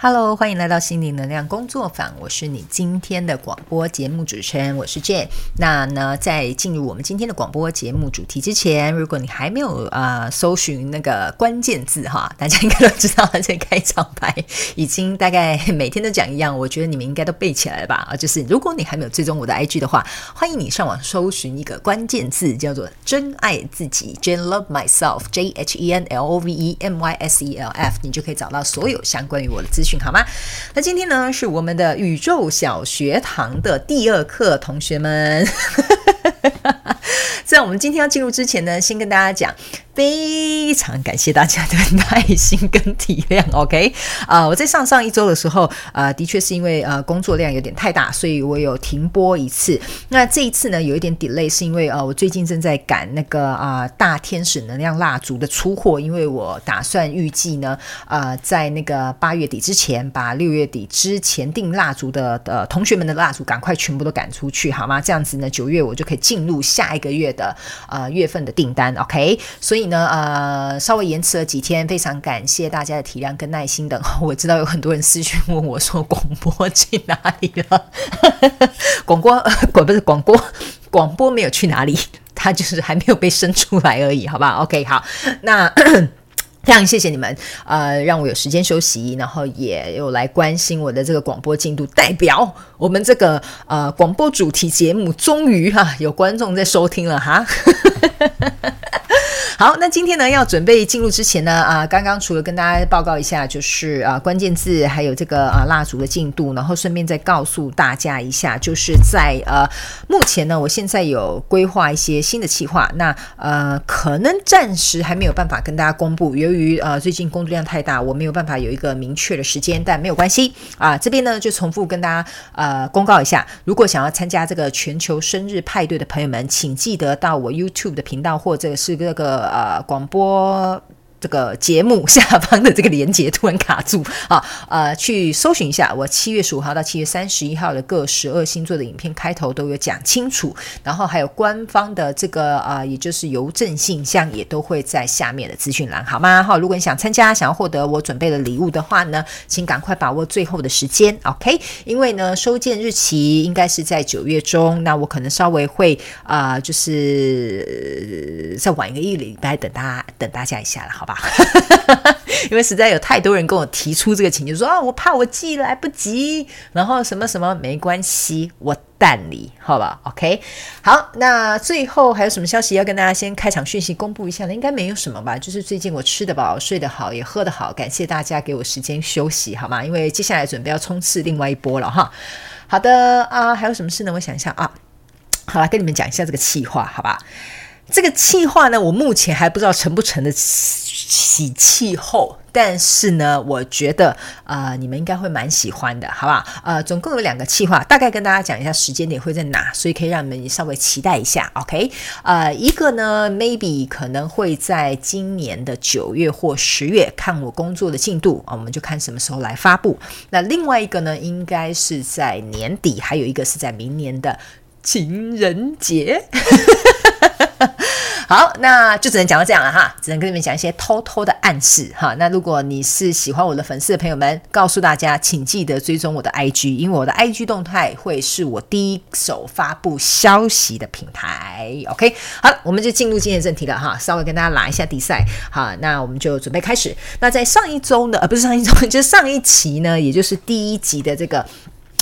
Hello，欢迎来到心灵能量工作坊。我是你今天的广播节目主持人，我是 Jane。那呢，在进入我们今天的广播节目主题之前，如果你还没有啊、呃、搜寻那个关键字哈，大家应该都知道这开场白已经大概每天都讲一样，我觉得你们应该都背起来了吧？啊，就是如果你还没有追踪我的 IG 的话，欢迎你上网搜寻一个关键字，叫做“真爱自己 ”，Jane Love Myself，J H E N L O V E M Y S E L F，你就可以找到所有相关于我的资讯。好吗？那今天呢，是我们的宇宙小学堂的第二课，同学们。在我们今天要进入之前呢，先跟大家讲。非常感谢大家的耐心跟体谅，OK？啊、我在上上一周的时候，啊、呃，的确是因为呃工作量有点太大，所以我有停播一次。那这一次呢，有一点 delay，是因为呃我最近正在赶那个啊、大天使能量蜡烛的出货，因为我打算预计呢，呃，在那个八月底之前，把六月底之前订蜡烛的呃同学们的蜡烛赶快全部都赶出去，好吗？这样子呢，九月我就可以进入下一个月的呃月份的订单，OK？所以。呢，呃，稍微延迟了几天，非常感谢大家的体谅跟耐心等。我知道有很多人私讯问我说，广播去哪里了？广播，广不是广播，广播没有去哪里，它就是还没有被生出来而已，好不好？OK，好，那。非常谢谢你们，呃，让我有时间休息，然后也有来关心我的这个广播进度。代表我们这个呃广播主题节目，终于哈、有观众在收听了哈。好，那今天呢要准备进入之前呢，啊，刚刚除了跟大家报告一下，就是啊关键字还有这个啊蜡烛的进度，然后顺便再告诉大家一下，就是在呃目前呢，我现在有规划一些新的计划，那呃可能暂时还没有办法跟大家公布，由于呃，最近工作量太大，我没有办法有一个明确的时间，但没有关系啊。这边呢，就重复跟大家呃公告一下，如果想要参加这个全球生日派对的朋友们，请记得到我 YouTube 的频道或者是这个呃广播。这个节目下方的这个连接突然卡住啊，呃，去搜寻一下，我七月十五号到七月三十一号的各十二星座的影片开头都有讲清楚，然后还有官方的这个啊、呃，也就是邮政信箱也都会在下面的资讯栏，好吗？好，如果你想参加，想要获得我准备的礼物的话呢，请赶快把握最后的时间，OK？因为呢，收件日期应该是在九月中，那我可能稍微会啊、就是、再晚一个一礼拜等大家等大家一下了，好。吧，因为实在有太多人跟我提出这个请求，说啊，我怕我寄来不及，然后什么什么没关系，我代理，好吧？OK，好，那最后还有什么消息要跟大家先开场讯息公布一下呢？应该没有什么吧？就是最近我吃得饱，睡得好，也喝得好，感谢大家给我时间休息，好吗？因为接下来准备要冲刺另外一波了哈。好的啊，还有什么事呢？我想一下啊，好了，跟你们讲一下这个企划，好吧？这个企划呢，我目前还不知道成不成的喜气候，但是呢，我觉得、呃，你们应该会蛮喜欢的，好不好？呃，总共有两个计划，大概跟大家讲一下时间点会在哪，所以可以让你们稍微期待一下，OK？呃，一个呢，maybe 可能会在今年的九月或十月，看我工作的进度啊，我们就看什么时候来发布。那另外一个呢，应该是在年底，还有一个是在明年的情人节。好，那就只能讲到这样了哈，只能跟你们讲一些偷偷的暗示哈。那如果你是喜欢我的粉丝的朋友们，告诉大家，请记得追踪我的 IG，因为我的 IG 动态会是我第一手发布消息的平台。OK，好了，我们就进入今天的正题了哈，稍微跟大家拉一下底赛。好，那我们就准备开始。那在上一周呢，呃，不是上一周，就是上一期呢，也就是第一集的这个。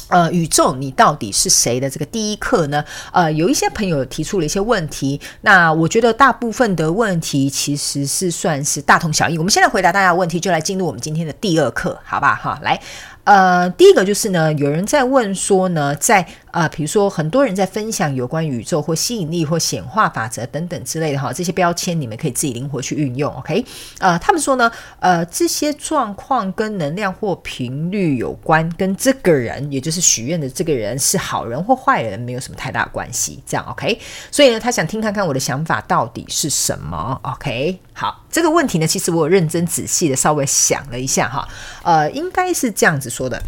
呃，宇宙，你到底是谁的这个第一课呢？呃，有一些朋友提出了一些问题，那我觉得大部分的问题其实是算是大同小异。我们现在回答大家的问题，就来进入我们今天的第二课，好吧？哈，来。呃，第一个就是呢，有人在问说呢，在啊、比如说很多人在分享有关宇宙或吸引力或显化法则等等之类的哈，这些标签你们可以自己灵活去运用，OK？呃，他们说呢，呃，这些状况跟能量或频率有关，跟这个人，也就是许愿的这个人是好人或坏人没有什么太大关系，这样 OK？所以呢，他想听看看我的想法到底是什么，OK？好，这个问题呢，其实我有认真仔细的稍微想了一下哈，呃，应该是这样子说的，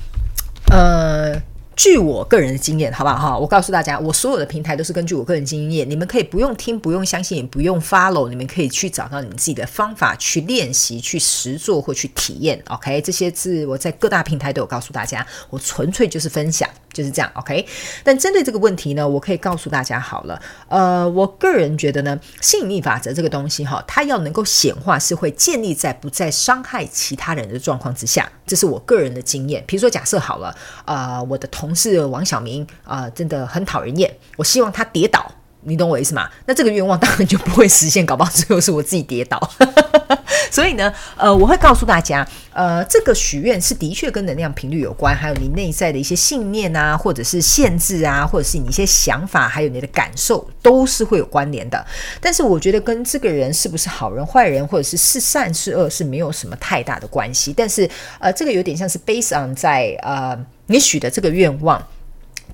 呃，据我个人的经验，好不好哈？我告诉大家，我所有的平台都是根据我个人经验，你们可以不用听，不用相信，也不用 follow，你们可以去找到你们自己的方法去练习、去实做或去体验。OK，这些字我在各大平台都有告诉大家，我纯粹就是分享。就是这样，OK。但针对这个问题呢，我可以告诉大家好了，呃，我个人觉得呢，吸引力法则这个东西哈，它要能够显化，是会建立在不再伤害其他人的状况之下，这是我个人的经验。比如说，假设好了，呃，我的同事王小明啊，呃，真的很讨人厌，我希望他跌倒。你懂我意思吗？那这个愿望当然就不会实现，搞不好最后是我自己跌倒。所以呢，呃，我会告诉大家，呃，这个许愿是的确跟能量频率有关，还有你内在的一些信念啊，或者是限制啊，或者是你一些想法，还有你的感受，都是会有关联的。但是我觉得跟这个人是不是好人坏人，或者是是善是恶，是没有什么太大的关系。但是呃，这个有点像是 based on 在呃你许的这个愿望。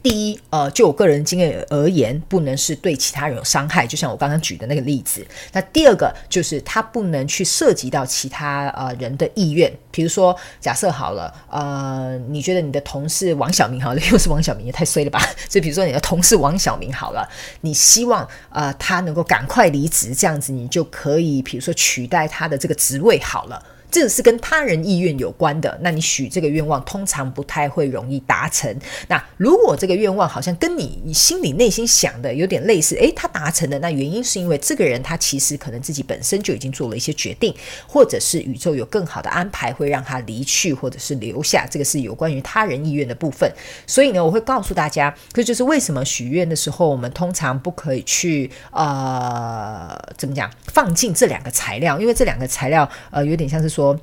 第一，呃，就我个人经验而言，不能是对其他人有伤害，就像我刚刚举的那个例子。那第二个就是他不能去涉及到其他呃人的意愿，比如说假设好了，呃，你觉得你的同事王小明好了，又是王小明也太衰了吧？就比如说你的同事王小明好了，你希望呃他能够赶快离职，这样子你就可以，比如说取代他的这个职位好了。这是跟他人意愿有关的，那你许这个愿望通常不太会容易达成。那如果这个愿望好像跟你心里内心想的有点类似，诶，他达成了，那原因是因为这个人他其实可能自己本身就已经做了一些决定，或者是宇宙有更好的安排会让他离去，或者是留下。这个是有关于他人意愿的部分。所以呢，我会告诉大家，这就是为什么许愿的时候，我们通常不可以去呃，怎么讲，放进这两个材料，因为这两个材料呃，有点像是说。说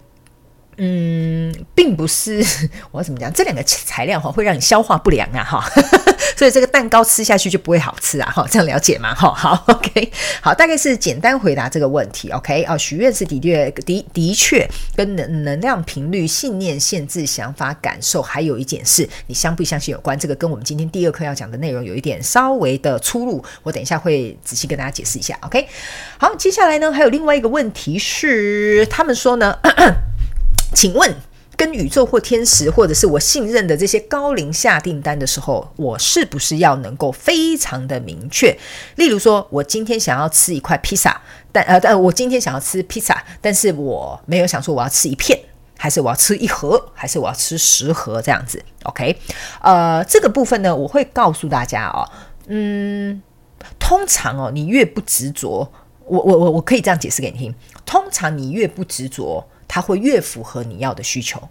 嗯，并不是 我怎么讲，这两个材料哈会让你消化不良啊哈，所以这个蛋糕吃下去就不会好吃啊哈，这样了解吗？哈，好，OK，好，大概是简单回答这个问题，OK，哦，许愿是的确的的确跟能能量频率、信念、限制、想法、感受，还有一件事，你相不相信有关，这个跟我们今天第二课要讲的内容有一点稍微的出入，我等一下会仔细跟大家解释一下，OK，好，接下来呢还有另外一个问题是，他们说呢。咳咳请问，跟宇宙或天使，或者是我信任的这些高灵下订单的时候，我是不是要能够非常的明确？例如说，我今天想要吃一块披萨，但呃，但我今天想要吃披萨，但是我没有想说我要吃一片，还是我要吃一盒，还是我要吃十盒这样子？OK，呃，这个部分呢，我会告诉大家哦，嗯，通常哦，你越不执着，我我我我可以这样解释给你听，通常你越不执着。它会越符合你要的需求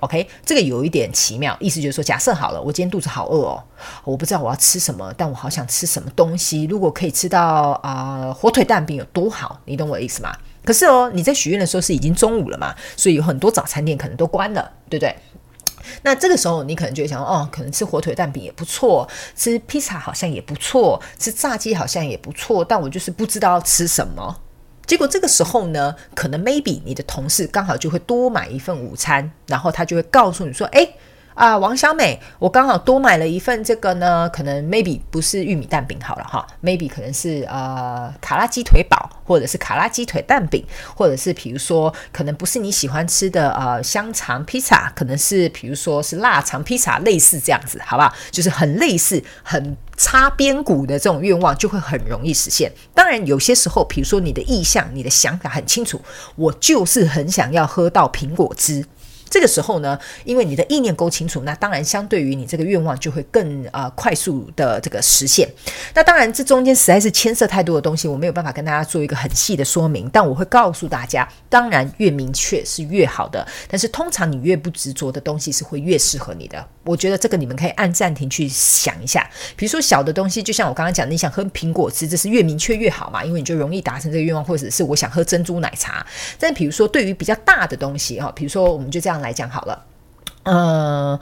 ，OK？这个有一点奇妙，意思就是说，假设好了，我今天肚子好饿哦，我不知道我要吃什么，但我好想吃什么东西。如果可以吃到啊、火腿蛋饼有多好，你懂我的意思吗？可是哦，你在许愿的时候是已经中午了嘛，所以有很多早餐店可能都关了，对不对？那这个时候你可能就会想，哦，可能吃火腿蛋饼也不错，吃披萨好像也不错，吃炸鸡好像也不错，但我就是不知道吃什么。结果这个时候呢，可能 maybe 你的同事刚好就会多买一份午餐，然后他就会告诉你说：“诶。啊，王小美，我刚好多买了一份这个呢，可能 maybe 不是玉米蛋饼好了哈，maybe 可能是呃卡拉鸡腿堡，或者是卡拉鸡腿蛋饼，或者是比如说可能不是你喜欢吃的呃香肠披萨，可能是比如说是腊肠披萨，类似这样子，好不好？就是很类似、很擦边鼓的这种愿望，就会很容易实现。当然，有些时候，比如说你的意向、你的想法很清楚，我就是很想要喝到苹果汁。这个时候呢，因为你的意念够清楚，那当然相对于你这个愿望就会更呃快速的这个实现。那当然这中间实在是牵涉太多的东西，我没有办法跟大家做一个很细的说明。但我会告诉大家，当然越明确是越好的。但是通常你越不执着的东西是会越适合你的。我觉得这个你们可以按暂停去想一下。比如说小的东西，就像我刚刚讲，你想喝苹果汁，这是越明确越好嘛，因为你就容易达成这个愿望，或者是我想喝珍珠奶茶。但比如说对于比较大的东西哈，比如说我们就这样。来讲好了，呃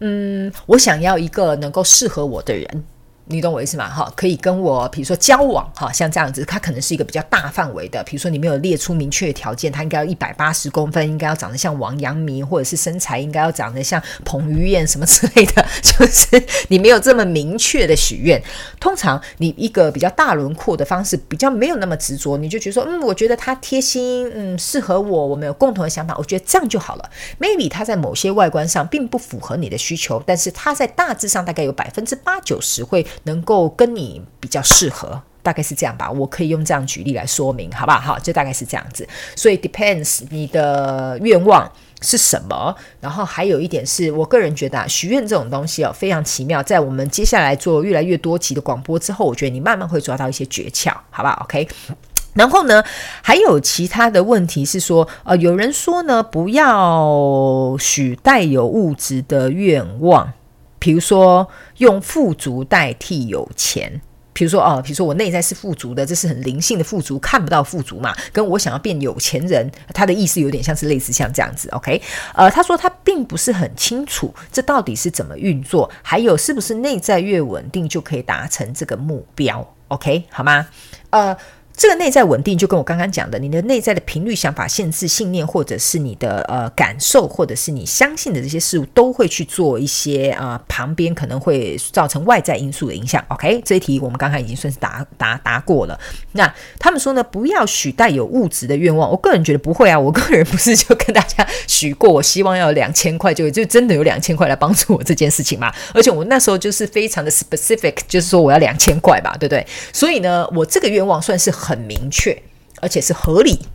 嗯，我想要一个能够适合我的人，你懂我意思吗？哈，可以跟我，比如说交往，哈，像这样子，他可能是一个比较大范围的。比如说你没有列出明确的条件，他应该要一百八十公分，应该要长得像王阳明，或者是身材应该要长得像彭于晏什么之类的，就是你没有这么明确的许愿。通常你一个比较大轮廓的方式，比较没有那么执着，你就觉得说，嗯，我觉得他贴心，嗯，适合我，我们有共同的想法，我觉得这样就好了。Maybe 他在某些外观上并不符合你的需求，但是他在大致上大概有百分之八九十会。能够跟你比较适合，大概是这样吧。我可以用这样举例来说明，好不好？好，就大概是这样子。所以 depends 你的愿望是什么。然后还有一点是我个人觉得啊，许愿这种东西哦，非常奇妙。在我们接下来做越来越多集的广播之后，我觉得你慢慢会抓到一些诀窍，好不好？OK。然后呢，还有其他的问题是说，呃，有人说呢，不要许带有物质的愿望。比如说用富足代替有钱，比如说哦，比如说我内在是富足的，这是很灵性的富足，看不到富足嘛，跟我想要变有钱人，他的意思有点像是类似像这样子，OK？呃，他说他并不是很清楚这到底是怎么运作，还有是不是内在越稳定就可以达成这个目标，OK？好吗？呃。这个内在稳定，就跟我刚刚讲的，你的内在的频率、想法、限制、信念，或者是你的呃感受，或者是你相信的这些事物，都会去做一些啊、旁边可能会造成外在因素的影响。OK，这一题我们刚才已经算是答答答过了。那他们说呢，不要许带有物质的愿望。我个人觉得不会啊，我个人不是就跟大家许过，我希望要有两千块，就就真的有两千块来帮助我这件事情嘛。而且我那时候就是非常的 specific，就是说我要两千块吧，对不对？所以呢，我这个愿望算是。很很明确，而且是合理，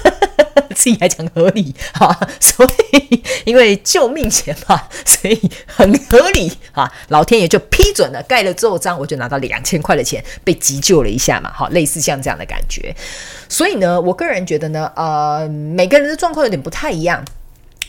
自己还讲合理哈，所以因为救命钱嘛，所以很合理哈，老天爷就批准了，盖了奏章，我就拿到两千块的钱，被急救了一下嘛，好，类似像这样的感觉，所以呢，我个人觉得呢，呃，每个人的状况有点不太一样。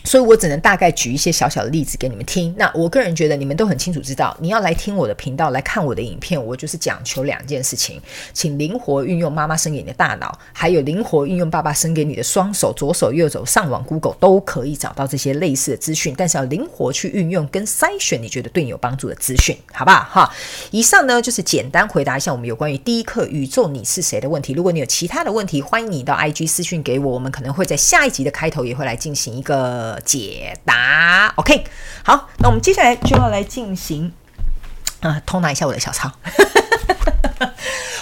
所以我只能大概举一些小小的例子给你们听。那我个人觉得你们都很清楚知道，你要来听我的频道，来看我的影片，我就是讲求两件事情，请灵活运用妈妈生给你的大脑，还有灵活运用爸爸生给你的双手，左手右手，上网 Google 都可以找到这些类似的资讯。但是要灵活去运用跟筛选你觉得对你有帮助的资讯，好不好？哈，以上呢就是简单回答一下我们有关于第一课宇宙你是谁的问题。如果你有其他的问题，欢迎你到 IG 私讯给我，我们可能会在下一集的开头也会来进行一个。解答，OK，好，那我们接下来就要来进行啊，偷拿一下我的小抄。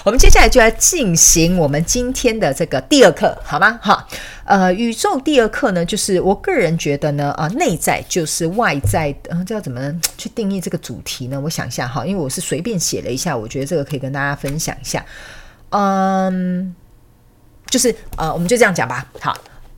我们接下来就来进行我们今天的这个第二课，好吗？哈，呃，宇宙第二课呢，就是我个人觉得呢，啊，内在就是外在，嗯、呃，这要怎么去定义这个主题呢？我想一下哈，因为我是随便写了一下，我觉得这个可以跟大家分享一下。嗯，就是呃，我们就这样讲吧，好。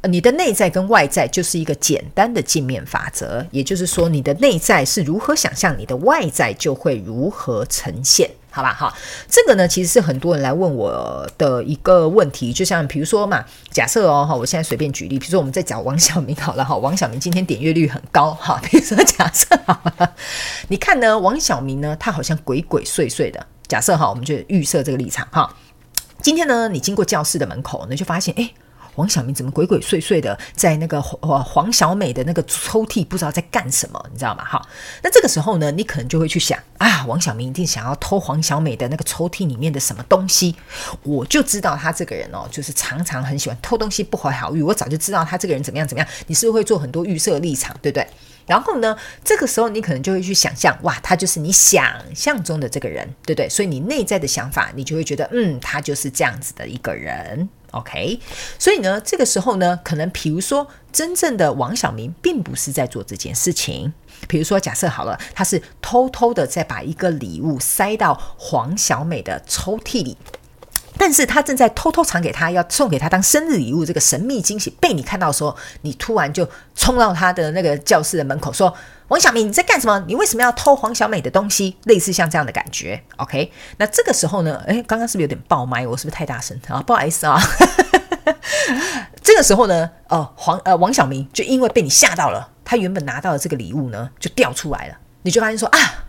你的内在跟外在就是一个简单的镜面法则，也就是说，你的内在是如何想象，你的外在就会如何呈现，好吧？好，这个呢，其实是很多人来问我的一个问题，就像比如说嘛，假设哦，哈，我现在随便举例，比如说我们在讲王小明好了，哈，王小明今天点阅率很高，哈，比如说假设好了，你看呢，王小明呢，他好像鬼鬼祟祟的，假设哈，我们就预设这个立场哈，今天呢，你经过教室的门口，你就发现，哎。王小明怎么鬼鬼祟祟的在那个黄黄小美的那个抽屉不知道在干什么，你知道吗？好，那这个时候呢，你可能就会去想啊，王小明一定想要偷黄小美的那个抽屉里面的什么东西。我就知道他这个人哦，就是常常很喜欢偷东西，不怀好意。我早就知道他这个人怎么样怎么样。你是不是会做很多预设立场，对不对？然后呢，这个时候你可能就会去想象，哇，他就是你想象中的这个人，对不对？所以你内在的想法，你就会觉得，嗯，他就是这样子的一个人。OK，所以呢，这个时候呢，可能比如说，真正的王小明并不是在做这件事情。比如说，假设好了，他是偷偷的在把一个礼物塞到黄小美的抽屉里，但是他正在偷偷藏给他，要送给他当生日礼物，这个神秘惊喜被你看到的时候，你突然就冲到他的那个教室的门口说。王小明，你在干什么？你为什么要偷黄小美的东西？类似像这样的感觉，OK？那这个时候呢？诶，刚刚是不是有点爆麦？我是不是太大声 啊？不好意思啊。这个时候呢，呃，黄呃王小明就因为被你吓到了，他原本拿到的这个礼物呢就掉出来了，你就发现说啊，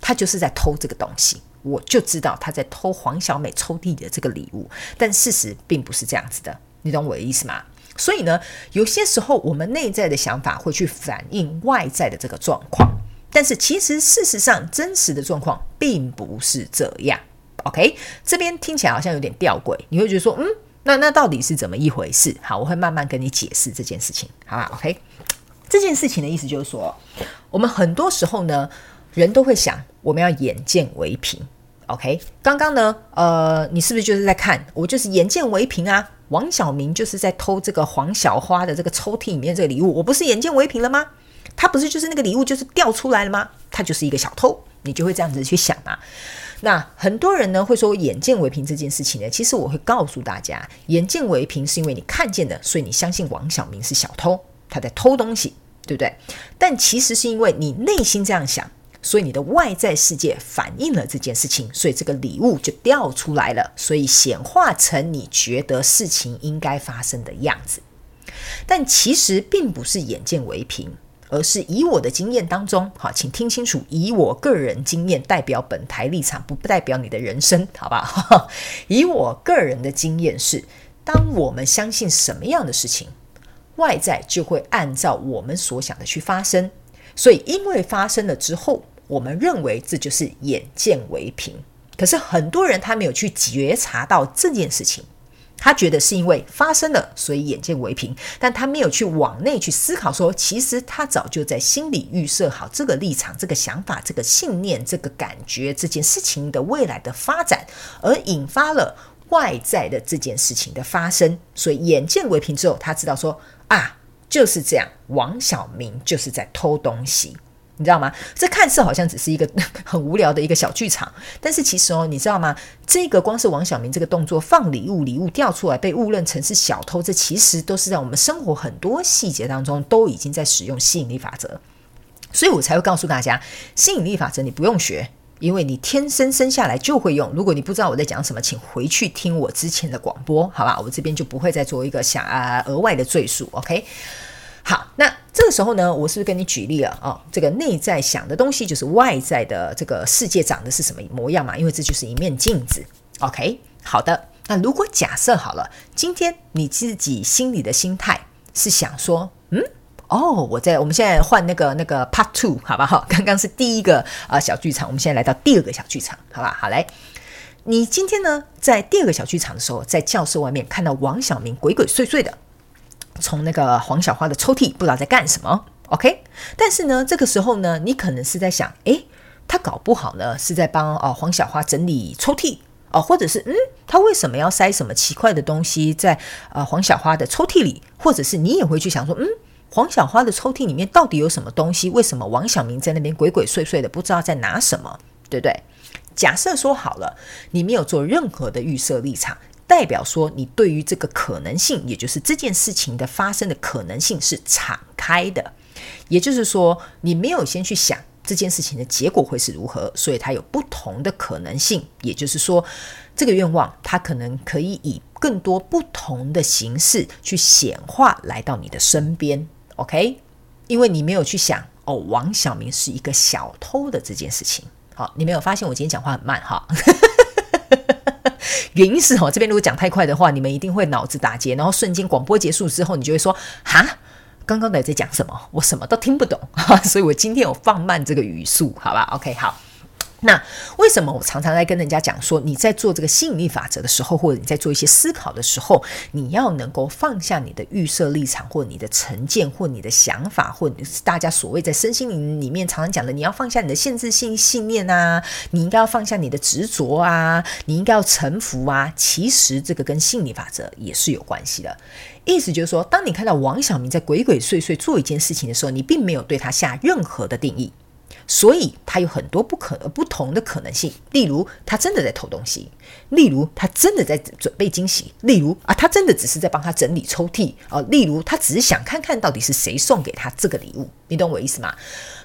他就是在偷这个东西，我就知道他在偷黄小美抽屉里的这个礼物，但事实并不是这样子的，你懂我的意思吗？所以呢，有些时候我们内在的想法会去反映外在的这个状况。但是其实事实上真实的状况并不是这样。OK，这边听起来好像有点吊诡，你会觉得说，嗯，那那到底是怎么一回事？好，我会慢慢跟你解释这件事情，好吧？OK，这件事情的意思就是说，我们很多时候呢，人都会想，我们要眼见为凭。OK，刚刚呢，呃，你是不是就是在看？我就是眼见为凭啊。王小明就是在偷这个黄小花的这个抽屉里面这个礼物，我不是眼见为凭了吗？他不是就是那个礼物就是掉出来了吗？他就是一个小偷，你就会这样子去想啊。那很多人呢会说眼见为凭这件事情呢，其实我会告诉大家，眼见为凭是因为你看见的，所以你相信王小明是小偷，他在偷东西，对不对？但其实是因为你内心这样想，所以你的外在世界反映了这件事情，所以这个礼物就掉出来了，所以显化成你觉得事情应该发生的样子。但其实并不是眼见为凭。而是以我的经验当中，好，请听清楚，以我个人经验代表本台立场，不代表你的人生，好吧？以我个人的经验是，当我们相信什么样的事情，外在就会按照我们所想的去发生。所以，因为发生了之后，我们认为这就是眼见为凭。可是很多人他没有去觉察到这件事情。他觉得是因为发生了，所以眼见为凭，但他没有去往内去思考说，其实他早就在心里预设好这个立场、这个想法、这个信念、这个感觉，这件事情的未来的发展，而引发了外在的这件事情的发生。所以眼见为凭之后，他知道说啊，就是这样，王小明就是在偷东西。你知道吗？这看似好像只是一个 很无聊的一个小剧场，但是其实哦，你知道吗？这个光是王小明这个动作放礼物，礼物掉出来被误认成是小偷，这其实都是在我们生活很多细节当中都已经在使用吸引力法则，所以我才会告诉大家，吸引力法则你不用学，因为你天生生下来就会用。如果你不知道我在讲什么，请回去听我之前的广播，好吧？我这边就不会再做一个想啊额外的赘述，OK。好，那这个时候呢，我是不是跟你举例了啊、哦？这个内在想的东西，就是外在的这个世界长的是什么模样嘛？因为这就是一面镜子。OK，好的。那如果假设好了，今天你自己心里的心态是想说，嗯，哦，我在我们现在换那个那个 Part Two，好不好？刚刚是第一个啊、小剧场，我们现在来到第二个小剧场，好吧？好，来，你今天呢，在第二个小剧场的时候，在教室外面看到王小明鬼鬼祟祟的。从那个黄小花的抽屉不知道在干什么，OK？但是呢，这个时候呢，你可能是在想，诶，他搞不好呢是在帮哦黄小花整理抽屉哦，或者是嗯，他为什么要塞什么奇怪的东西在呃黄小花的抽屉里？或者是你也会去想说，嗯，黄小花的抽屉里面到底有什么东西？为什么王小明在那边鬼鬼祟祟的不知道在拿什么？对不对？假设说好了，你没有做任何的预设立场。代表说，你对于这个可能性，也就是这件事情的发生的可能性是敞开的。也就是说，你没有先去想这件事情的结果会是如何，所以它有不同的可能性。也就是说，这个愿望它可能可以以更多不同的形式去显化来到你的身边。OK，因为你没有去想哦，王小明是一个小偷的这件事情。好，你没有发现我今天讲话很慢哈？原因是哦，这边如果讲太快的话，你们一定会脑子打结，然后瞬间广播结束之后，你就会说哈，刚刚在在讲什么？我什么都听不懂，所以我今天有放慢这个语速，好吧？OK，好。那为什么我常常在跟人家讲说，你在做这个吸引力法则的时候，或者你在做一些思考的时候，你要能够放下你的预设立场，或你的成见，或你的想法，或者是大家所谓在身心灵里面常常讲的，你要放下你的限制性信念啊，你应该要放下你的执着啊，你应该要臣服啊。其实这个跟吸引力法则也是有关系的。意思就是说，当你看到王小明在鬼鬼祟祟做一件事情的时候，你并没有对他下任何的定义。所以，他有很多不可不同的可能性。例如，他真的在偷东西；例如，他真的在准备惊喜；例如，啊，他真的只是在帮他整理抽屉；啊，例如，他只是想看看到底是谁送给他这个礼物。你懂我意思吗？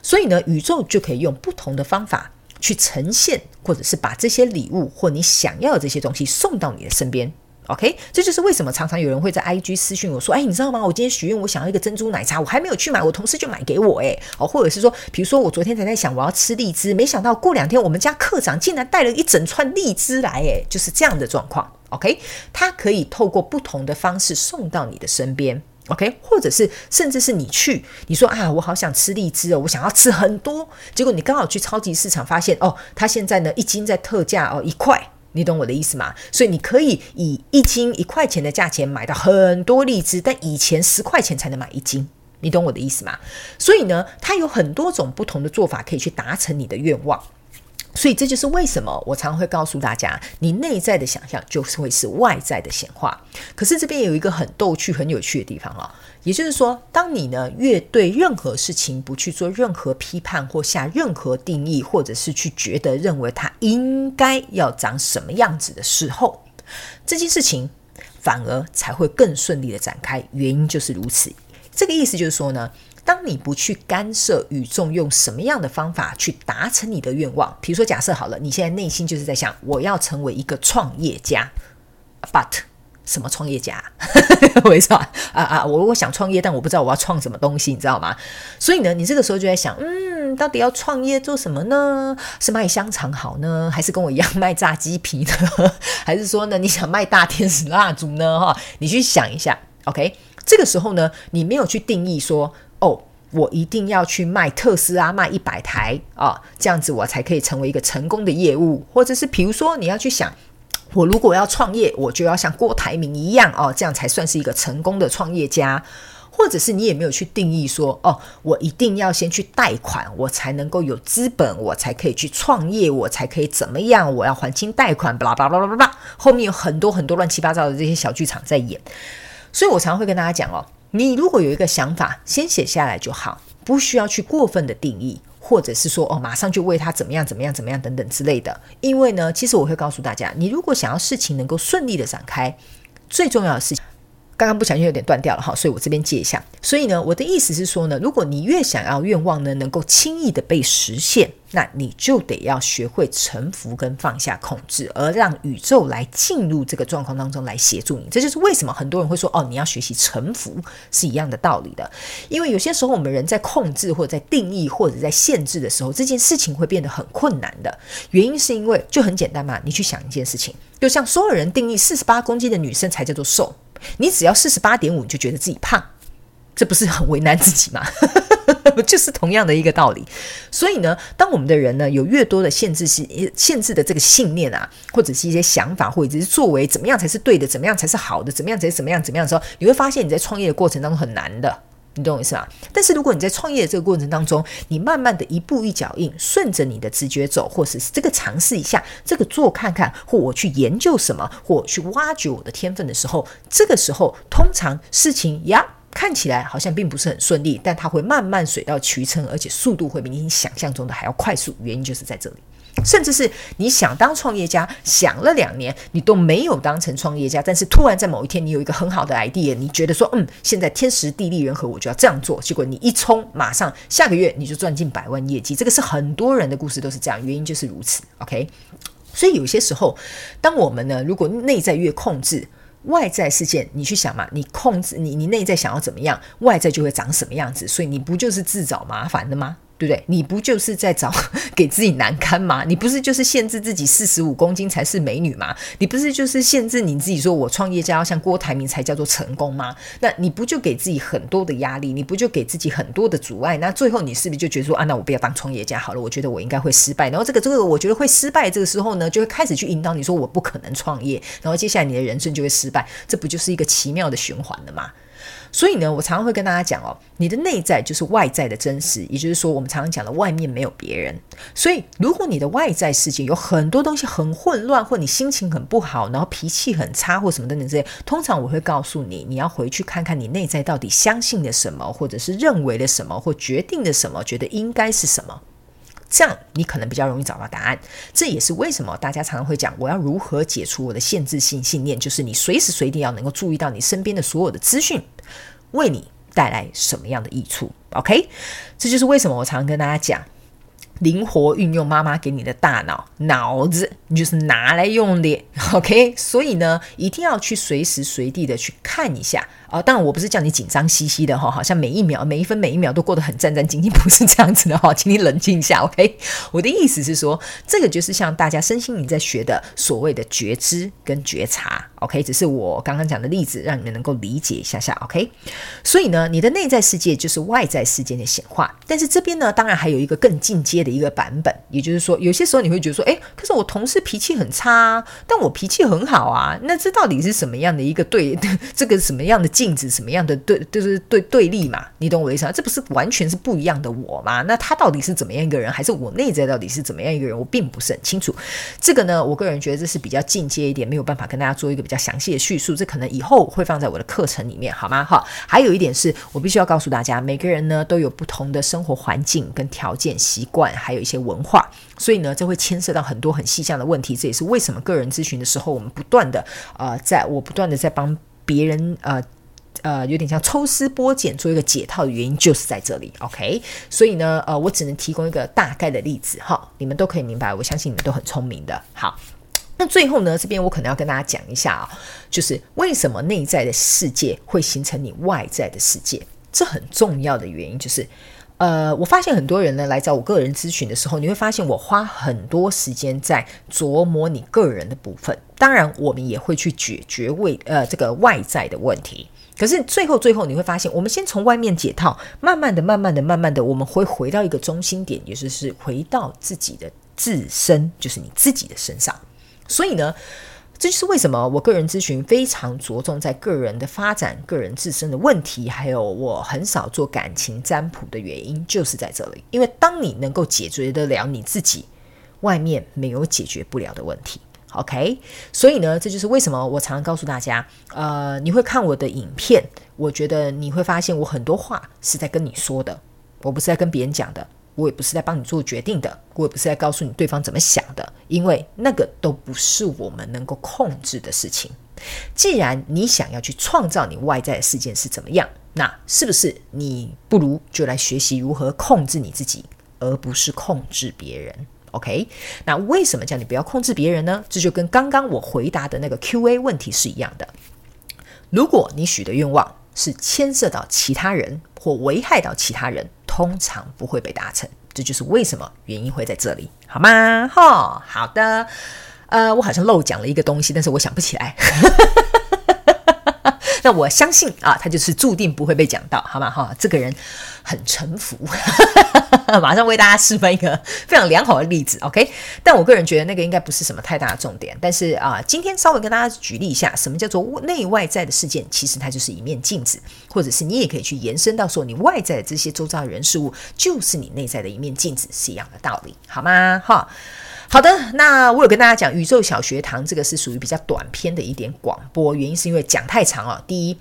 所以呢，宇宙就可以用不同的方法去呈现，或者是把这些礼物或你想要的这些东西送到你的身边。OK，这就是为什么常常有人会在 IG 私讯我说：“哎，你知道吗？我今天许愿，我想要一个珍珠奶茶，我还没有去买，我同事就买给我。”哎，哦，或者是说，比如说我昨天才在想我要吃荔枝，没想到过两天我们家课长竟然带了一整串荔枝来，哎，就是这样的状况。OK，它可以透过不同的方式送到你的身边。OK，或者是甚至是你去，你说啊，我好想吃荔枝哦，我想要吃很多，结果你刚好去超级市场发现哦，它现在呢一斤在特价哦一块，你懂我的意思吗？所以你可以以一斤一块钱的价钱买到很多荔枝，但以前十块钱才能买一斤，你懂我的意思吗？所以呢，它有很多种不同的做法可以去达成你的愿望。所以这就是为什么我常会告诉大家，你内在的想象就是会是外在的显化。可是这边有一个很逗趣、很有趣的地方啊，也就是说，当你呢越对任何事情不去做任何批判或下任何定义，或者是去觉得认为它应该要长什么样子的时候，这件事情反而才会更顺利的展开。原因就是如此。这个意思就是说呢。当你不去干涉宇宙用什么样的方法去达成你的愿望，比如说假设好了，你现在内心就是在想我要成为一个创业家，but 什么创业家？为什么啊啊！我我想创业，但我不知道我要创什么东西，你知道吗？所以呢，你这个时候就在想，嗯，到底要创业做什么呢？是卖香肠好呢，还是跟我一样卖炸鸡皮呢？还是说呢，你想卖大天使蜡烛呢？哈，你去想一下，OK？这个时候呢，你没有去定义说。哦，我一定要去卖特斯拉，卖一百台啊，这样子我才可以成为一个成功的业务。或者是比如说，你要去想，我如果要创业，我就要像郭台铭一样哦，这样才算是一个成功的创业家。或者是你也没有去定义说，哦，我一定要先去贷款，我才能够有资本，我才可以去创业，我才可以怎么样？我要还清贷款，巴拉巴拉巴拉巴拉，后面有很多很多乱七八糟的这些小剧场在演。所以我常常会跟大家讲哦。你如果有一个想法，先写下来就好，不需要去过分的定义，或者是说哦，马上就为他怎么样怎么样怎么样等等之类的。因为呢，其实我会告诉大家，你如果想要事情能够顺利的展开，最重要的事情。刚刚不小心有点断掉了哈，所以我这边接一下。所以呢，我的意思是说呢，如果你越想要愿望呢能够轻易的被实现，那你就得要学会臣服跟放下控制，而让宇宙来进入这个状况当中来协助你。这就是为什么很多人会说哦，你要学习臣服是一样的道理的。因为有些时候我们人在控制或者在定义或者在限制的时候，这件事情会变得很困难的。原因是因为就很简单嘛，你去想一件事情，就像所有人定义四十八公斤的女生才叫做瘦。你只要四十八点五，你就觉得自己胖，这不是很为难自己吗？就是同样的一个道理。所以呢，当我们的人呢有越多的限制性、限制的这个信念啊，或者是一些想法，或者是作为，怎么样才是对的，怎么样才是好的，怎么样才是怎么样怎么样的时候，你会发现你在创业的过程当中很难的。你懂我意思吗？但是如果你在创业的这个过程当中，你慢慢的一步一脚印，顺着你的直觉走，或是这个尝试一下，这个做看看，或我去研究什么，或去挖掘我的天分的时候，这个时候通常事情呀看起来好像并不是很顺利，但它会慢慢水到渠成，而且速度会比你想象中的还要快速。原因就是在这里。甚至是你想当创业家，想了两年，你都没有当成创业家，但是突然在某一天，你有一个很好的 idea，你觉得说，嗯，现在天时地利人和，我就要这样做。结果你一冲，马上下个月你就赚进百万业绩。这个是很多人的故事都是这样，原因就是如此。OK，所以有些时候，当我们呢，如果内在越控制外在事件，你去想嘛，你控制你，你内在想要怎么样，外在就会长什么样子。所以你不就是自找麻烦的吗？对不对？你不就是在找 给自己难堪吗？你不是就是限制自己四十五公斤才是美女吗？你不是就是限制你自己说我创业家要像郭台铭才叫做成功吗？那你不就给自己很多的压力？你不就给自己很多的阻碍？那最后你是不是就觉得说啊，那我不要当创业家好了？我觉得我应该会失败。然后这个这个我觉得会失败，这个时候呢，就会开始去引导你说我不可能创业。然后接下来你的人生就会失败。这不就是一个奇妙的循环了吗？所以呢，我常常会跟大家讲哦，你的内在就是外在的真实，也就是说，我们常常讲的外面没有别人。所以，如果你的外在世界有很多东西很混乱，或你心情很不好，然后脾气很差，或什么等等这些，通常我会告诉你，你要回去看看你内在到底相信了什么，或者是认为了什么，或决定了什么，觉得应该是什么。这样你可能比较容易找到答案。这也是为什么大家常常会讲，我要如何解除我的限制性信念，就是你随时随地要能够注意到你身边的所有的资讯，为你带来什么样的益处。OK，这就是为什么我常常跟大家讲。灵活运用妈妈给你的大脑，脑子你就是拿来用的，OK？所以呢，一定要去随时随地的去看一下啊，当然我不是叫你紧张兮兮的哈，好像每一秒、每一分、每一秒都过得很战战兢兢，不是这样子的哈，请你冷静一下，OK？我的意思是说，这个就是像大家身心灵在学的所谓的觉知跟觉察，OK？只是我刚刚讲的例子，让你们能够理解一下下，OK？所以呢，你的内在世界就是外在世界的显化，但是这边呢，当然还有一个更进阶的一个版本，也就是说，有些时候你会觉得说，诶，可是我同事脾气很差，但我脾气很好啊，那这到底是什么样的一个对 这个什么样的？镜子什么样的对，就是对对立嘛？你懂我意思吗？这不是完全是不一样的我吗？那他到底是怎么样一个人，还是我内在到底是怎么样一个人？我并不是很清楚。这个呢，我个人觉得这是比较进阶一点，没有办法跟大家做一个比较详细的叙述。这可能以后会放在我的课程里面，好吗？哈，还有一点是我必须要告诉大家，每个人呢都有不同的生活环境跟条件、习惯，还有一些文化，所以呢，这会牵涉到很多很细项的问题。这也是为什么个人咨询的时候，我们不断的呃，在我不断的在帮别人呃。呃，有点像抽丝剥茧做一个解套的原因就是在这里，OK？所以呢，呃，我只能提供一个大概的例子哈，你们都可以明白。我相信你们都很聪明的。好，那最后呢，这边我可能要跟大家讲一下啊，就是为什么内在的世界会形成你外在的世界？这很重要的原因就是，呃，我发现很多人呢来找我个人咨询的时候，你会发现我花很多时间在琢磨你个人的部分，当然我们也会去解决为呃这个外在的问题。可是最后，最后你会发现，我们先从外面解套，慢慢的、慢慢的、慢慢的，我们会回到一个中心点，也就是回到自己的自身，就是你自己的身上。所以呢，这就是为什么我个人咨询非常着重在个人的发展、个人自身的问题，还有我很少做感情占卜的原因，就是在这里。因为当你能够解决得了你自己，外面没有解决不了的问题。OK，所以呢，这就是为什么我常常告诉大家，呃，你会看我的影片，我觉得你会发现我很多话是在跟你说的，我不是在跟别人讲的，我也不是在帮你做决定的，我也不是在告诉你对方怎么想的，因为那个都不是我们能够控制的事情。既然你想要去创造你外在的世界是怎么样，那是不是你不如就来学习如何控制你自己，而不是控制别人？OK，那为什么叫你不要控制别人呢？这就跟刚刚我回答的那个 QA 问题是一样的。如果你许的愿望是牵涉到其他人或危害到其他人，通常不会被达成。这就是为什么原因会在这里，好吗？哈，好的。呃，我好像漏讲了一个东西，但是我想不起来。那我相信啊，他就是注定不会被讲到，好吗？哈，这个人很臣服，马上为大家示范一个非常良好的例子，OK？但我个人觉得那个应该不是什么太大的重点。但是啊，今天稍微跟大家举例一下，什么叫做内外在的事件？其实它就是一面镜子，或者是你也可以去延伸到说，你外在的这些周遭的人事物，就是你内在的一面镜子，是一样的道理，好吗？哈。好的，那我有跟大家讲，宇宙小学堂这个是属于比较短篇的一点广播，原因是因为讲太长了。第一，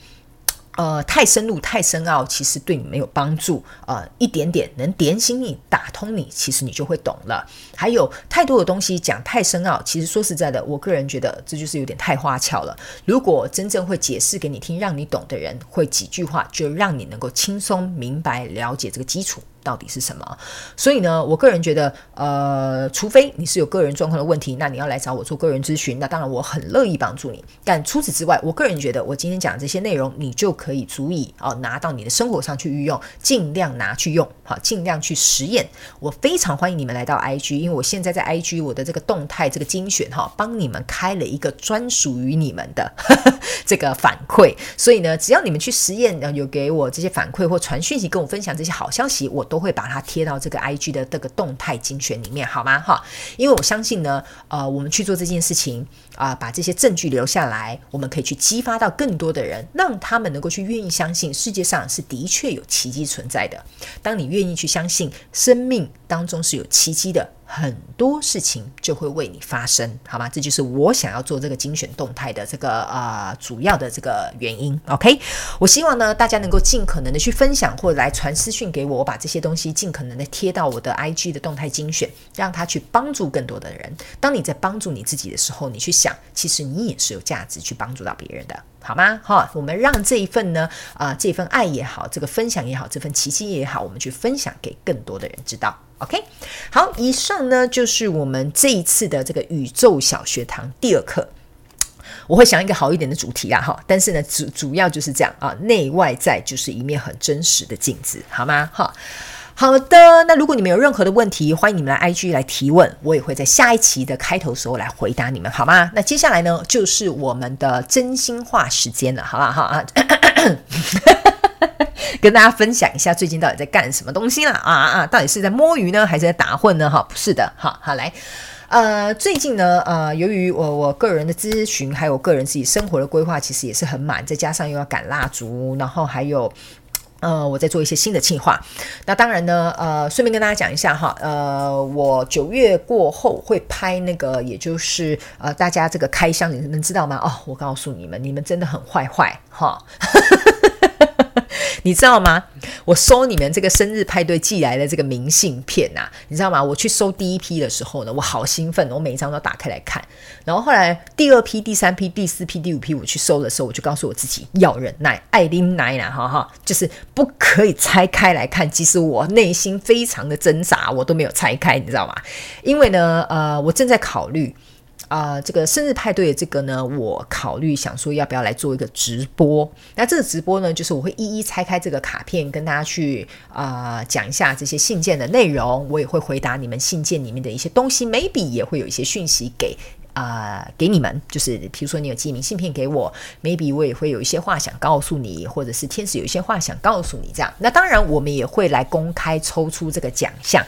呃，太深入、太深奥，其实对你没有帮助。呃，一点点能点醒你、打通你，其实你就会懂了。还有太多的东西讲太深奥，其实说实在的，我个人觉得这就是有点太花俏了。如果真正会解释给你听、让你懂的人，会几句话就让你能够轻松明白、了解这个基础。到底是什么？所以呢，我个人觉得，呃，除非你是有个人状况的问题，那你要来找我做个人咨询，那当然我很乐意帮助你。但除此之外，我个人觉得，我今天讲的这些内容，你就可以足以哦拿到你的生活上去运用，尽量拿去用，好，尽量去实验。我非常欢迎你们来到 IG，因为我现在在 IG 我的这个动态这个精选哈，帮你们开了一个专属于你们的呵 呵这个反馈。所以呢，只要你们去实验，然后有给我这些反馈或传讯息跟我分享这些好消息，我。都会把它贴到这个 IG 的这个动态精选里面，好吗？哈，因为我相信呢，呃，我们去做这件事情啊，把这些证据留下来，我们可以去激发到更多的人，让他们能够去愿意相信世界上是的确有奇迹存在的。当你愿意去相信生命当中是有奇迹的。很多事情就会为你发生，好吗？这就是我想要做这个精选动态的这个呃主要的这个原因。OK，我希望呢大家能够尽可能的去分享或者来传私讯给我，我把这些东西尽可能的贴到我的 IG 的动态精选，让他去帮助更多的人。当你在帮助你自己的时候，你去想，其实你也是有价值去帮助到别人的。好吗？哈，我们让这一份呢，啊、这份爱也好，这个分享也好，这份奇迹也好，我们去分享给更多的人知道。OK，好，以上呢就是我们这一次的这个宇宙小学堂第二课。我会想一个好一点的主题啊，哈。但是呢，主主要就是这样啊，内外在就是一面很真实的镜子，好吗？哈。好的，那如果你们有任何的问题，欢迎你们来 IG 来提问，我也会在下一期的开头时候来回答你们，好吗？那接下来呢，就是我们的真心话时间了，好不好？啊，跟大家分享一下最近到底在干什么东西了啊啊！到底是在摸鱼呢，还是在打混呢？哈，不是的，好好来，呃，最近呢，呃，由于我我个人的咨询，还有个人自己生活的规划，其实也是很满，再加上又要赶蜡烛，然后还有。呃，我在做一些新的计划。那当然呢，呃，顺便跟大家讲一下哈，呃，我九月过后会拍那个，也就是呃，大家这个开箱，你们知道吗？哦，我告诉你们，你们真的很坏坏哈。你知道吗？我收你们这个生日派对寄来的这个明信片呐、啊，你知道吗？我去收第一批的时候呢，我好兴奋，我每一张都打开来看。然后后来第二批、第三批、第四批、第五批我去收的时候，我就告诉我自己要忍耐，爱拎奶奶哈哈，就是不可以拆开来看。其实我内心非常的挣扎，我都没有拆开，你知道吗？因为呢，呃，我正在考虑。啊、这个生日派对的这个呢，我考虑想说要不要来做一个直播。那这个直播呢，就是我会一一拆开这个卡片，跟大家去啊、讲一下这些信件的内容。我也会回答你们信件里面的一些东西，maybe 也会有一些讯息给。啊、给你们就是，比如说你有寄明信片给我，maybe 我也会有一些话想告诉你，或者是天使有一些话想告诉你，这样。那当然，我们也会来公开抽出这个奖项。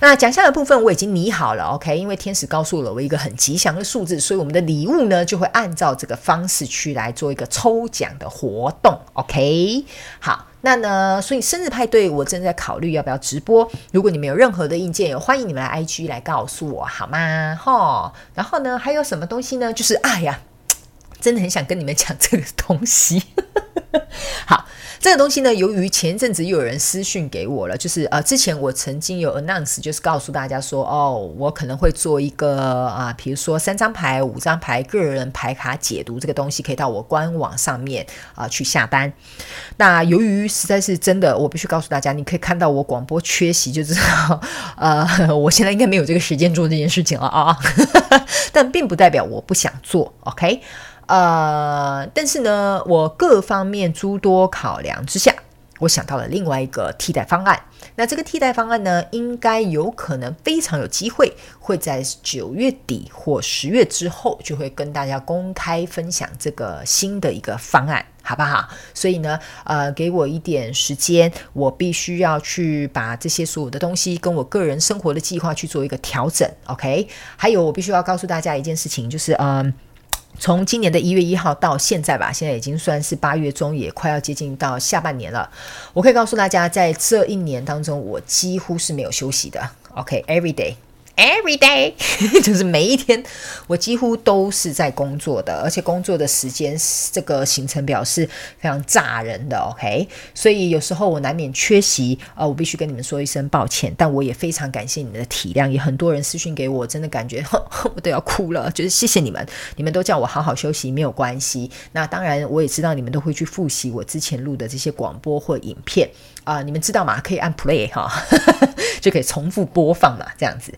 那奖项的部分我已经拟好了，OK，因为天使告诉了我一个很吉祥的数字，所以我们的礼物呢就会按照这个方式去来做一个抽奖的活动，OK，好。那呢，所以生日派对我正在考虑要不要直播。如果你们有任何的意见，也欢迎你们来 IG 来告诉我，好吗？吼，然后呢，还有什么东西呢？就是哎呀，真的很想跟你们讲这个东西。好。这个东西呢，由于前阵子又有人私讯给我了，就是呃，之前我曾经有 announce，就是告诉大家说，哦，我可能会做一个啊、比如说三张牌、五张牌个人牌卡解读这个东西，可以到我官网上面啊、去下单。那由于实在是真的，我必须告诉大家，你可以看到我广播缺席，就知道 呃，我现在应该没有这个时间做这件事情了啊。但并不代表我不想做，OK。呃，但是呢，我各方面诸多考量之下，我想到了另外一个替代方案。那这个替代方案呢，应该有可能非常有机会会在九月底或十月之后，就会跟大家公开分享这个新的一个方案，好不好？所以呢，呃，给我一点时间，我必须要去把这些所有的东西跟我个人生活的计划去做一个调整，OK？还有，我必须要告诉大家一件事情，就是嗯。从今年的一月一号到现在吧，现在已经算是八月中，也快要接近到下半年了。我可以告诉大家，在这一年当中，我几乎是没有休息的。OK，every day。Every day，就是每一天，我几乎都是在工作的，而且工作的时间这个行程表是非常炸人的。OK，所以有时候我难免缺席啊、呃，我必须跟你们说一声抱歉。但我也非常感谢你们的体谅，也很多人私讯给我，真的感觉 我都要哭了。就是谢谢你们，你们都叫我好好休息，没有关系。那当然，我也知道你们都会去复习我之前录的这些广播或影片啊、你们知道吗？可以按 play 哈，就可以重复播放嘛，这样子。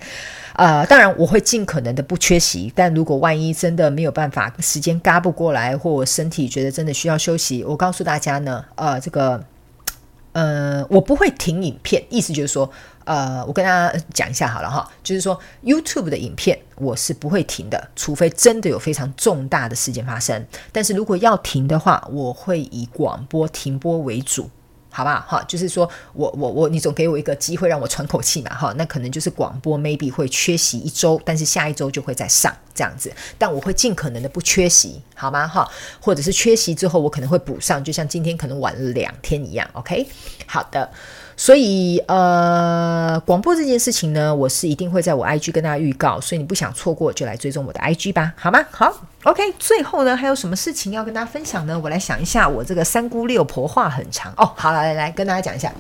呃，当然我会尽可能的不缺席，但如果万一真的没有办法，时间嘎不过来，或我身体觉得真的需要休息，我告诉大家呢，呃，这个，呃，我不会停影片，意思就是说，呃，我跟大家讲一下好了哈，就是说 YouTube 的影片我是不会停的，除非真的有非常重大的事件发生，但是如果要停的话，我会以广播停播为主。好不好，哈，就是说我我我，你总给我一个机会让我喘口气嘛，哈，那可能就是广播 maybe 会缺席一周，但是下一周就会再上这样子，但我会尽可能的不缺席，好吗，哈，或者是缺席之后我可能会补上，就像今天可能晚了两天一样，OK，好的。所以，呃，广播这件事情呢，我是一定会在我 IG 跟大家预告，所以你不想错过，就来追踪我的 IG 吧，好吗？好，OK。最后呢，还有什么事情要跟大家分享呢？我来想一下，我这个三姑六婆话很长哦。好，来来来，跟大家讲一下。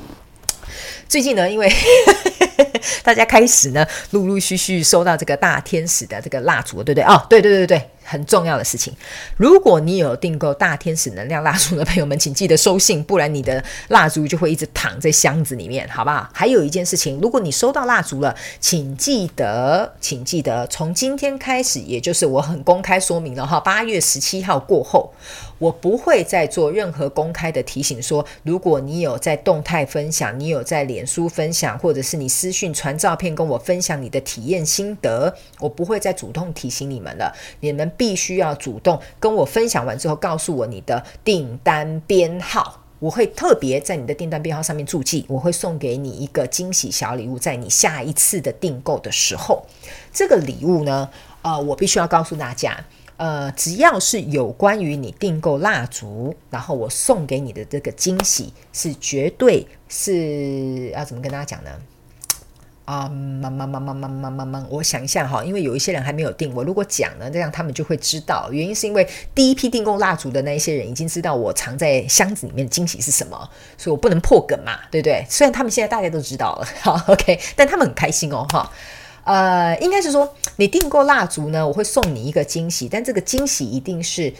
最近呢，因为 大家开始呢，陆陆续续收到这个大天使的这个蜡烛，对不对？哦，对对对对。很重要的事情。如果你有订购大天使能量蜡烛的朋友们，请记得收信，不然你的蜡烛就会一直躺在箱子里面，好不好？还有一件事情，如果你收到蜡烛了，请记得，请记得从今天开始，也就是我很公开说明了哈，八月十七号过后。我不会再做任何公开的提醒说，如果你有在动态分享，你有在脸书分享，或者是你私讯传照片跟我分享你的体验心得，我不会再主动提醒你们了。你们必须要主动跟我分享完之后，告诉我你的订单编号，我会特别在你的订单编号上面注记，我会送给你一个惊喜小礼物，在你下一次的订购的时候，这个礼物呢，呃，我必须要告诉大家。呃，只要是有关于你订购蜡烛，然后我送给你的这个惊喜，是绝对是要怎么跟大家讲呢？啊，慢慢慢慢慢慢慢慢，我想一下哈，因为有一些人还没有订，我如果讲呢，这样他们就会知道。原因是因为第一批订购蜡烛的那一些人已经知道我藏在箱子里面的惊喜是什么，所以我不能破梗嘛，对不对？虽然他们现在大家都知道了，好，OK，但他们很开心哦，哈。呃，应该是说你订购蜡烛呢，我会送你一个惊喜，但这个惊喜一定是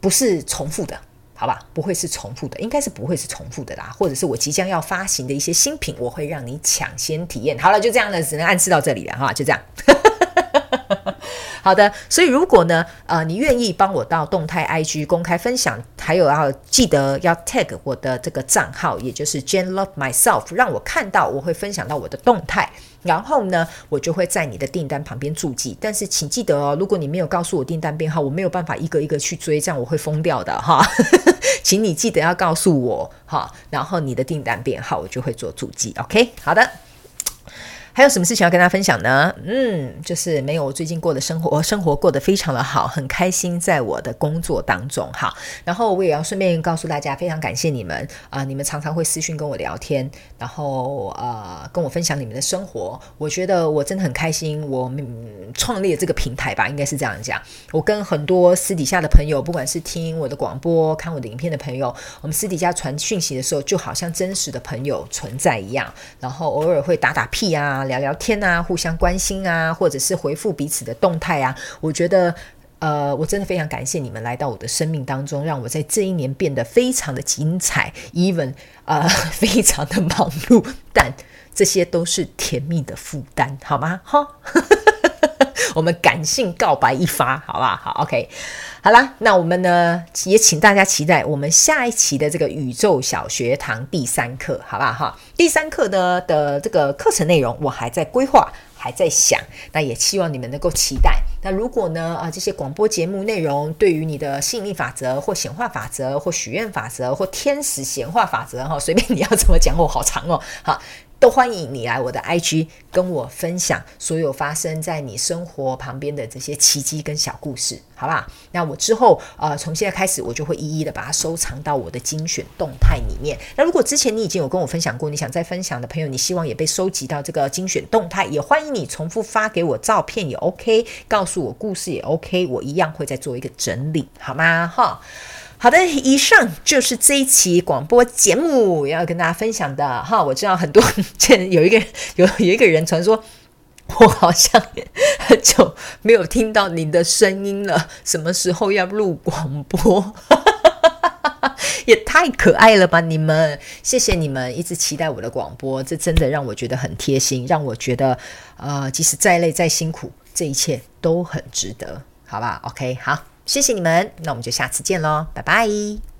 不是重复的，好吧？不会是重复的，应该是不会是重复的啦。或者是我即将要发行的一些新品，我会让你抢先体验。好了，就这样了，只能暗示到这里了哈，就这样。好的，所以如果呢，呃，你愿意帮我到动态 IG 公开分享，还有要记得要 tag 我的这个账号，也就是 Jen Love Myself，让我看到，我会分享到我的动态，然后呢，我就会在你的订单旁边注记。但是请记得哦，如果你没有告诉我订单编号，我没有办法一个一个去追，这样我会疯掉的哈。请你记得要告诉我哈，然后你的订单编号我就会做注记。OK，好的。还有什么事情要跟大家分享呢？嗯，就是没有我最近过的生活，生活过得非常的好，很开心，在我的工作当中。好，然后我也要顺便告诉大家，非常感谢你们啊、你们常常会私讯跟我聊天，然后呃跟我分享你们的生活，我觉得我真的很开心。我们、创立了这个平台吧，应该是这样讲。我跟很多私底下的朋友，不管是听我的广播、看我的影片的朋友，我们私底下传讯息的时候，就好像真实的朋友存在一样，然后偶尔会打打屁啊。聊聊天啊，互相关心啊，或者是回复彼此的动态啊，我觉得，呃，我真的非常感谢你们来到我的生命当中，让我在这一年变得非常的精彩，even 呃，非常的忙碌，但这些都是甜蜜的负担，好吗？哈，我们感性告白一发，好不好？好，OK。好啦，那我们呢也请大家期待我们下一期的这个宇宙小学堂第三课，好不好哈？第三课呢的这个课程内容我还在规划，还在想，那也希望你们能够期待。那如果呢啊这些广播节目内容对于你的吸引力法则或显化法则或许愿法则或天使显化法则哈，随便你要怎么讲哦，好长哦，好。都欢迎你来我的 IG 跟我分享所有发生在你生活旁边的这些奇迹跟小故事，好不好？那我之后呃，从现在开始，我就会一一的把它收藏到我的精选动态里面。那如果之前你已经有跟我分享过，你想再分享的朋友，你希望也被收集到这个精选动态，也欢迎你重复发给我照片也 OK，告诉我故事也 OK，我一样会再做一个整理，好吗？哈。好的，以上就是这一期广播节目要跟大家分享的哈。我知道很多，有一个有有一个人传说，我好像很久没有听到你的声音了，什么时候要录广播？也太可爱了吧！你们，谢谢你们一直期待我的广播，这真的让我觉得很贴心，让我觉得呃，即使再累再辛苦，这一切都很值得，好吧？OK，好。谢谢你们，那我们就下次见喽，拜拜。